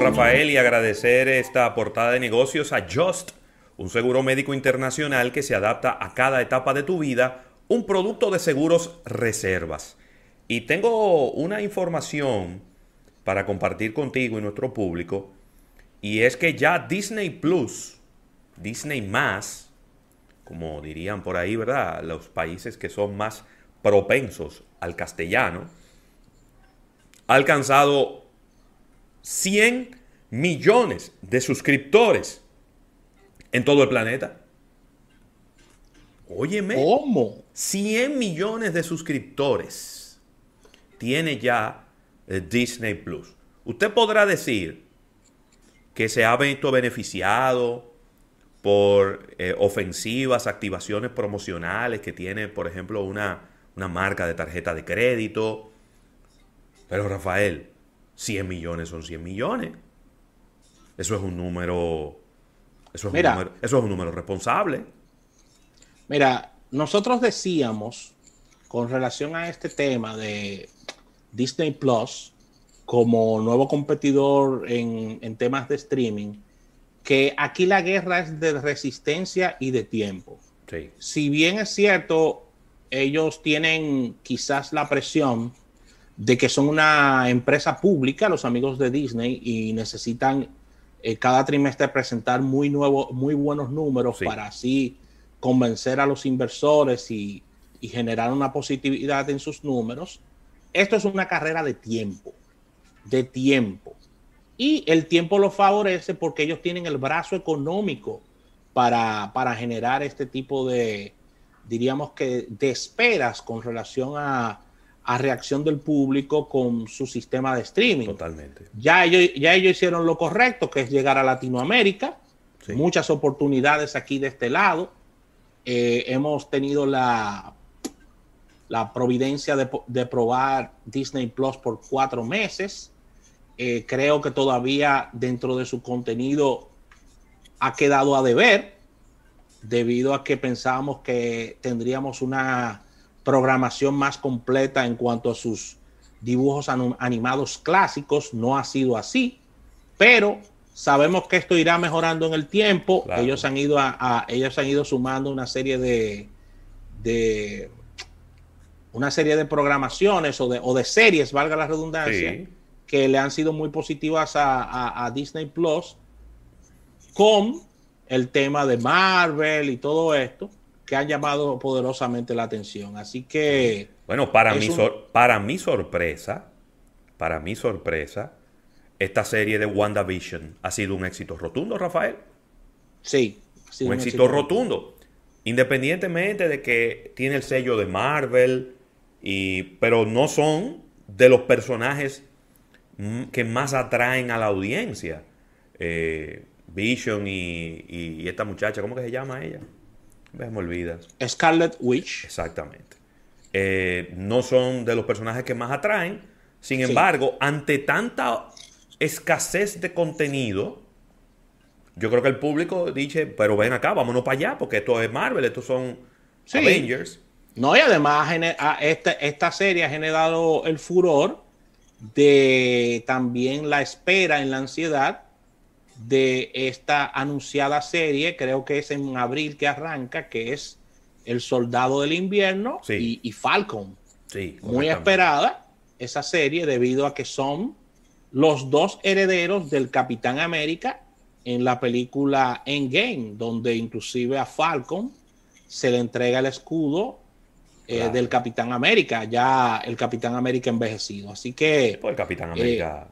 Rafael, y agradecer esta portada de negocios a Just, un seguro médico internacional que se adapta a cada etapa de tu vida, un producto de seguros reservas. Y tengo una información para compartir contigo y nuestro público, y es que ya Disney Plus, Disney más, como dirían por ahí, ¿verdad? Los países que son más propensos al castellano, ha alcanzado 100 millones de suscriptores en todo el planeta. Óyeme. ¿Cómo? 100 millones de suscriptores tiene ya eh, Disney Plus. Usted podrá decir que se ha visto beneficiado por eh, ofensivas activaciones promocionales que tiene, por ejemplo, una, una marca de tarjeta de crédito. Pero Rafael, 100 millones son 100 millones. Eso es un número. Eso es, un, número, eso es un número responsable. Mira, nosotros decíamos con relación a este tema de Disney Plus como nuevo competidor en, en temas de streaming, que aquí la guerra es de resistencia y de tiempo. Sí. Si bien es cierto, ellos tienen quizás la presión de que son una empresa pública, los amigos de Disney, y necesitan eh, cada trimestre presentar muy, nuevo, muy buenos números Sí. para así convencer a los inversores y, y generar una positividad en sus números. Esto es una carrera de tiempo, de tiempo. Y el tiempo lo favorece porque ellos tienen el brazo económico para, para generar este tipo de, diríamos que, de esperas con relación a, a reacción del público con su sistema de streaming. Totalmente. Ya ellos, ya ellos hicieron lo correcto, que es llegar a Latinoamérica. Sí. Muchas oportunidades aquí de este lado. Eh, hemos tenido la, la providencia de, de probar Disney Plus por cuatro meses. Eh, creo que todavía dentro de su contenido ha quedado a deber, debido a que pensábamos que tendríamos una programación más completa en cuanto a sus dibujos animados clásicos. No ha sido así, pero sabemos que esto irá mejorando en el tiempo. Claro. Ellos han ido a, a- ellos han ido sumando una serie de, de una serie de programaciones o de, o de series, valga la redundancia, Sí. que le han sido muy positivas a, a- a Disney Plus con el tema de Marvel y todo esto que han llamado poderosamente la atención. Así que Bueno, para, mi, un- sor- para mi sorpresa, para mi sorpresa, esta serie de WandaVision ha sido un éxito rotundo, Rafael. sí, un éxito rotundo. Independientemente de que tiene el sello de Marvel, y, pero no son de los personajes que más atraen a la audiencia. Eh, Vision y, y- y esta muchacha, ¿cómo que se llama ella? Me olvidas. Scarlet Witch. Exactamente. Eh, no son de los personajes que más atraen. Sin Sí. embargo, ante tanta escasez de contenido, yo creo que el público dice, pero ven acá, vámonos para allá, porque esto es Marvel, estos son Sí. Avengers. No, y además esta, esta serie ha generado el furor de también la espera en la ansiedad de esta anunciada serie, creo que es en abril que arranca, que es El Soldado del Invierno Sí. y, y Falcon. Sí, Muy esperada esa serie debido a que son los dos herederos del Capitán América en la película Endgame, donde inclusive a Falcon se le entrega el escudo eh, Claro. del Capitán América, ya el Capitán América envejecido. Así que, Pues el Capitán América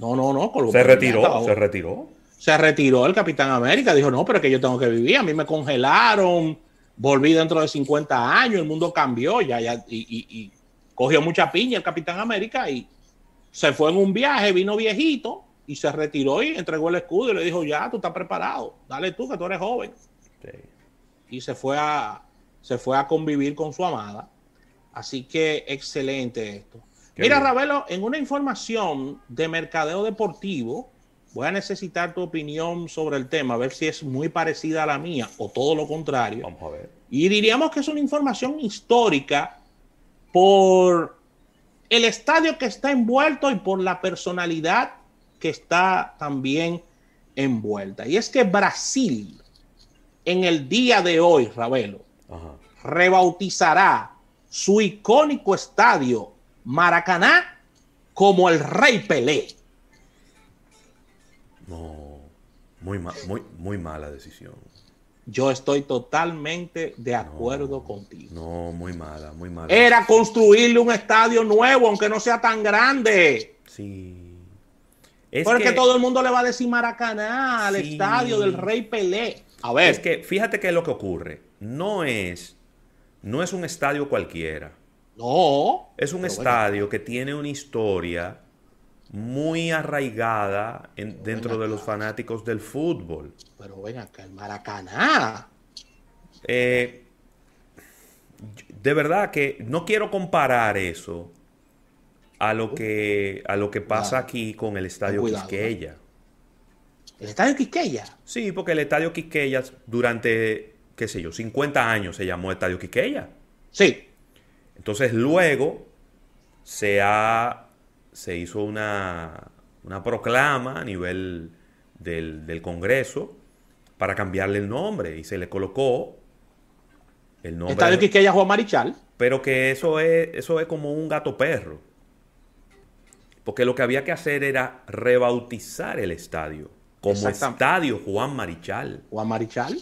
no, no, no. se retiró, se retiró. se retiró el Capitán América. Dijo, no, pero es que yo tengo que vivir. A mí me congelaron, volví dentro de 50 años, el mundo cambió ya, ya y, y- y cogió mucha piña el Capitán América y se fue en un viaje, vino viejito y se retiró y entregó el escudo y le dijo, ya, tú estás preparado, dale tú, que tú eres joven. Sí. Y se fue a, se fue a convivir con su amada. Así que excelente esto. Mira, bien. Ravelo, en una información de mercadeo deportivo, voy a necesitar tu opinión sobre el tema, a ver si es muy parecida a la mía o todo lo contrario. Vamos a ver. Y diríamos que es una información histórica por el estadio que está envuelto y por la personalidad que está también envuelta. Y es que Brasil, en el día de hoy, Ravelo, rebautizará su icónico estadio Maracaná como el Rey Pelé. No, muy, muy, muy mala decisión. Yo estoy totalmente de acuerdo contigo. No, muy mala, muy mala. Era construirle un estadio nuevo, aunque no sea tan grande. Sí. Es Porque que, todo el mundo le va a decir Maracaná, al estadio del Rey Pelé. A ver. Es que fíjate que lo que ocurre no es, no es un estadio cualquiera. No. Es un estadio que tiene una historia muy arraigada dentro de los fanáticos del fútbol. Pero ven acá, el Maracaná. Eh, de verdad que no quiero comparar eso a lo que, a lo que pasa aquí con el Estadio Quisqueya. ¿El Estadio Quisqueya? Sí, porque el Estadio Quisqueya durante, qué sé yo, 50 años se llamó Estadio Quisqueya. Sí. Entonces luego se ha se hizo una, proclama a nivel del, Congreso para cambiarle el nombre y se le colocó el nombre. Estadio Quiqueya Juan Marichal. Pero que eso es, eso es como un gato perro. Porque lo que había que hacer era rebautizar el estadio como Estadio Juan Marichal. Juan Marichal.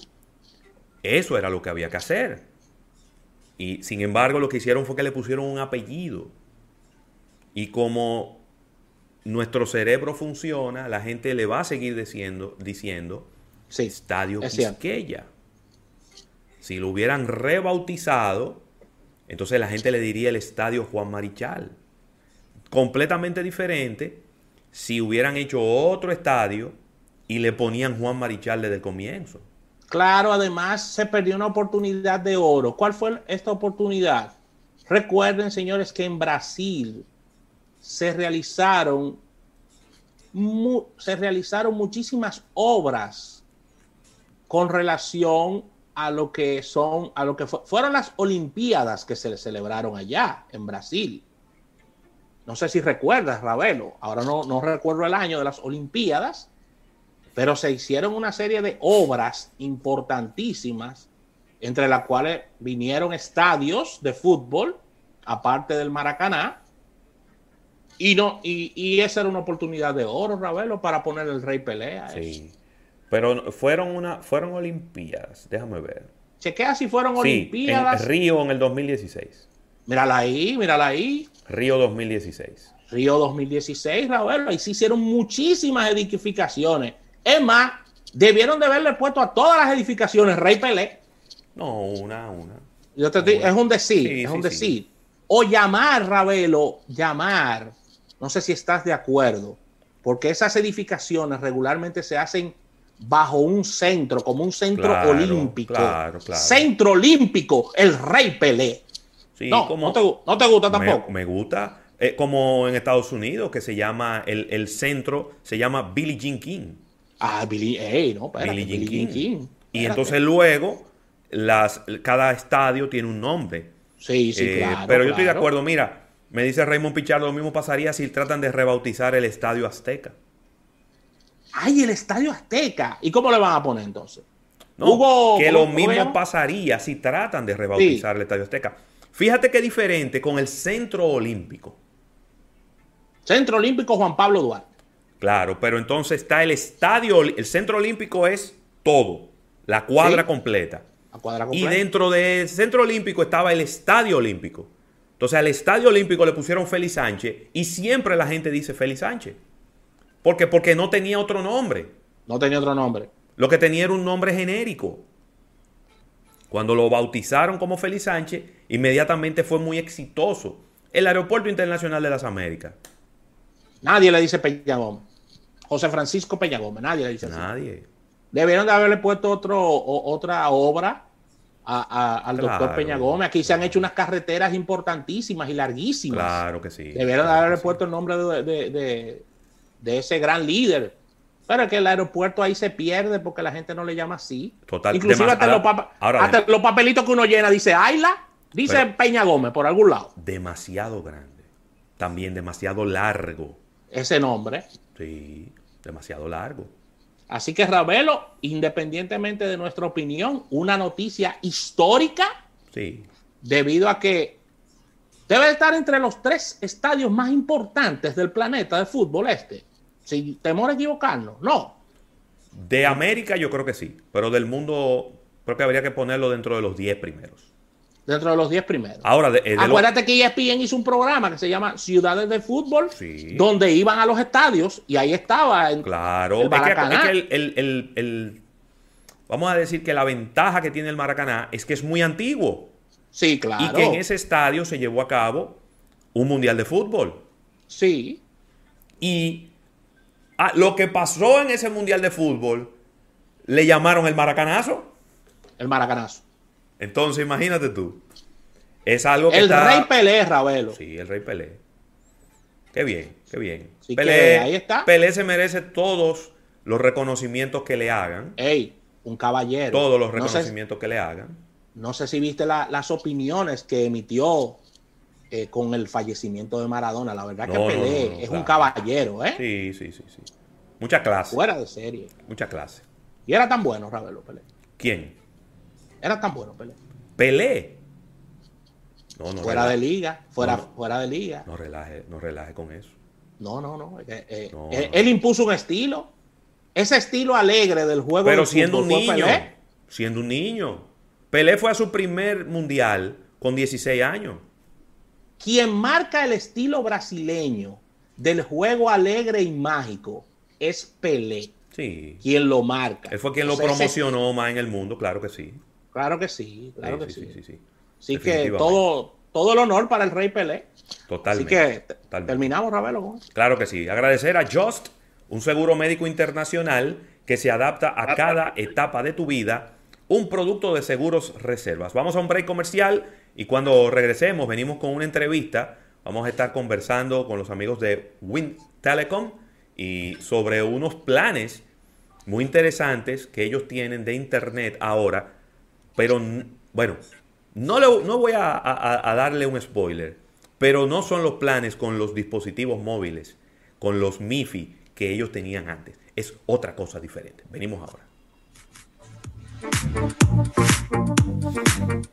Eso era lo que había que hacer. Y sin embargo, lo que hicieron fue que le pusieron un apellido. Y como nuestro cerebro funciona, la gente le va a seguir diciendo, diciendo Estadio Quisqueya. Si lo hubieran rebautizado, entonces la gente le diría el Estadio Juan Marichal. Completamente diferente si hubieran hecho otro estadio y le ponían Juan Marichal desde el comienzo. Claro, además se perdió una oportunidad de oro. ¿Cuál fue esta oportunidad? Recuerden, señores, que en Brasil se realizaron, se realizaron muchísimas obras con relación a lo que son, a lo que fueron las Olimpiadas que se celebraron allá en Brasil. No sé si recuerdas, Ravelo, ahora no, no recuerdo el año de las Olimpiadas, pero se hicieron una serie de obras importantísimas, entre las cuales vinieron estadios de fútbol, aparte del Maracaná, y, no, y, esa era una oportunidad de oro, Ravelo, para poner el Rey Pelea. Sí. Pero fueron una, fueron Olimpiadas, déjame ver. Chequea si fueron sí, Olimpiadas. En Río en el 2016. Mírala ahí, mírala ahí. Río 2016. Río 2016, Ravelo. Ahí se hicieron muchísimas edificaciones. Es más, debieron de haberle puesto a todas las edificaciones Rey Pelé. No, una, una. Yo te es un decir, es un decir. O llamar, Ravelo, llamar no sé si estás de acuerdo, porque esas edificaciones regularmente se hacen bajo un centro, como un centro olímpico. Claro, claro. Centro olímpico, el Rey Pelé. no, no, te, gusta tampoco. Me, gusta. Eh, como en Estados Unidos, que se llama, el, centro se llama Billie Jean King. Ah, Billie, hey, no, espérate, Billie Jean King. Y entonces luego, las, cada estadio tiene un nombre. Sí, sí, eh, claro. Pero yo estoy de acuerdo, mira, me dice Raymond Pichardo, lo mismo pasaría si tratan de rebautizar el Estadio Azteca. ¡Ay, el Estadio Azteca! ¿Y cómo le van a poner entonces? No, que lo mismo pasaría si tratan de rebautizar el Estadio Azteca. Fíjate qué diferente con el Centro Olímpico. Centro Olímpico Juan Pablo Duarte. Claro, pero entonces está el estadio, el Centro Olímpico es todo, la cuadra completa. La cuadra completa. Y dentro del Centro Olímpico estaba el Estadio Olímpico. Entonces al Estadio Olímpico le pusieron Félix Sánchez y siempre la gente dice Félix Sánchez. ¿Por qué? Porque no tenía otro nombre. No tenía otro nombre. Lo que tenía era un nombre genérico. Cuando lo bautizaron como Félix Sánchez, inmediatamente fue muy exitoso. El Aeropuerto Internacional de las Américas. Nadie le dice Peña Gómez. José Francisco Peña Gómez, nadie le dice así. Nadie. Debieron de haberle puesto otro, otra obra al doctor Peña Gómez. Aquí se han hecho unas carreteras importantísimas y larguísimas. Claro que sí. Deberían haber puesto el nombre de, ese gran líder. Pero que el aeropuerto ahí se pierde porque la gente no le llama así. Total. Inclusive hasta, los, papelitos que uno llena dice Ayla, dice Peña Gómez por algún lado. Demasiado grande. También demasiado largo. Ese nombre. Sí, demasiado largo. Así que Ravelo, independientemente de nuestra opinión, una noticia histórica. Sí. Debido a que debe estar entre los tres estadios más importantes del planeta de fútbol este. Sin temor a equivocarnos. No. De América yo creo que sí, pero del mundo creo que habría que ponerlo dentro de los 10 primeros. Dentro de los 10 primeros. Ahora, de, eh, de acuérdate lo... que ESPN hizo un programa que se llama Ciudades de Fútbol, sí. donde iban a los estadios y ahí estaba. En, claro, el Maracaná. es que, es que el, el, el, vamos a decir que la ventaja que tiene el Maracaná es que es muy antiguo. Sí, claro. Y que en ese estadio se llevó a cabo un mundial de fútbol. Sí. Y a lo que pasó en ese mundial de fútbol le llamaron el Maracanazo. El Maracanazo. Entonces, imagínate tú. Es algo que El está... Rey Pelé, Ravelo. Sí, el Rey Pelé. Qué bien, qué bien. Así Pelé, ahí está. Pelé se merece todos los reconocimientos que le hagan. Ey, un caballero. Todos los reconocimientos no sé, que le hagan. No sé si viste la, las opiniones que emitió eh, con el fallecimiento de Maradona. La verdad No, que Pelé no, es claro. un caballero, ¿eh? Sí, sí, sí, sí. Mucha clase. Fuera de serie. Mucha clase. Y era tan bueno, Ravelo Pelé. ¿Quién? Era tan bueno, Pelé. Pelé. No, no fuera relaje. de liga, fuera, No, fuera de liga. No relaje, no relaje con eso. No, no, no. eh, eh, No, él, impuso un estilo. Ese estilo alegre del juego. Pero del siendo un niño. Pelé. Siendo un niño. Pelé fue a su primer mundial con 16 años. Quien marca el estilo brasileño del juego alegre y mágico es Pelé. Sí. Quien lo marca. Él fue quien lo ese- promocionó más en el mundo, claro que sí. Claro que sí, claro Sí, que sí, sí. sí, sí, sí. Así que todo, todo el honor para el Rey Pelé. Totalmente. Así que totalmente. terminamos, Ravelo. Claro que sí. Agradecer a Just, un seguro médico internacional que se adapta a cada etapa de tu vida, un producto de seguros reservas. Vamos a un break comercial y cuando regresemos venimos con una entrevista. Vamos a estar conversando con los amigos de Win Telecom y sobre unos planes muy interesantes que ellos tienen de internet ahora. Pero bueno, no, no voy a- a darle un spoiler, pero no son los planes con los dispositivos móviles, con los MIFI que ellos tenían antes. Es otra cosa diferente. Venimos ahora.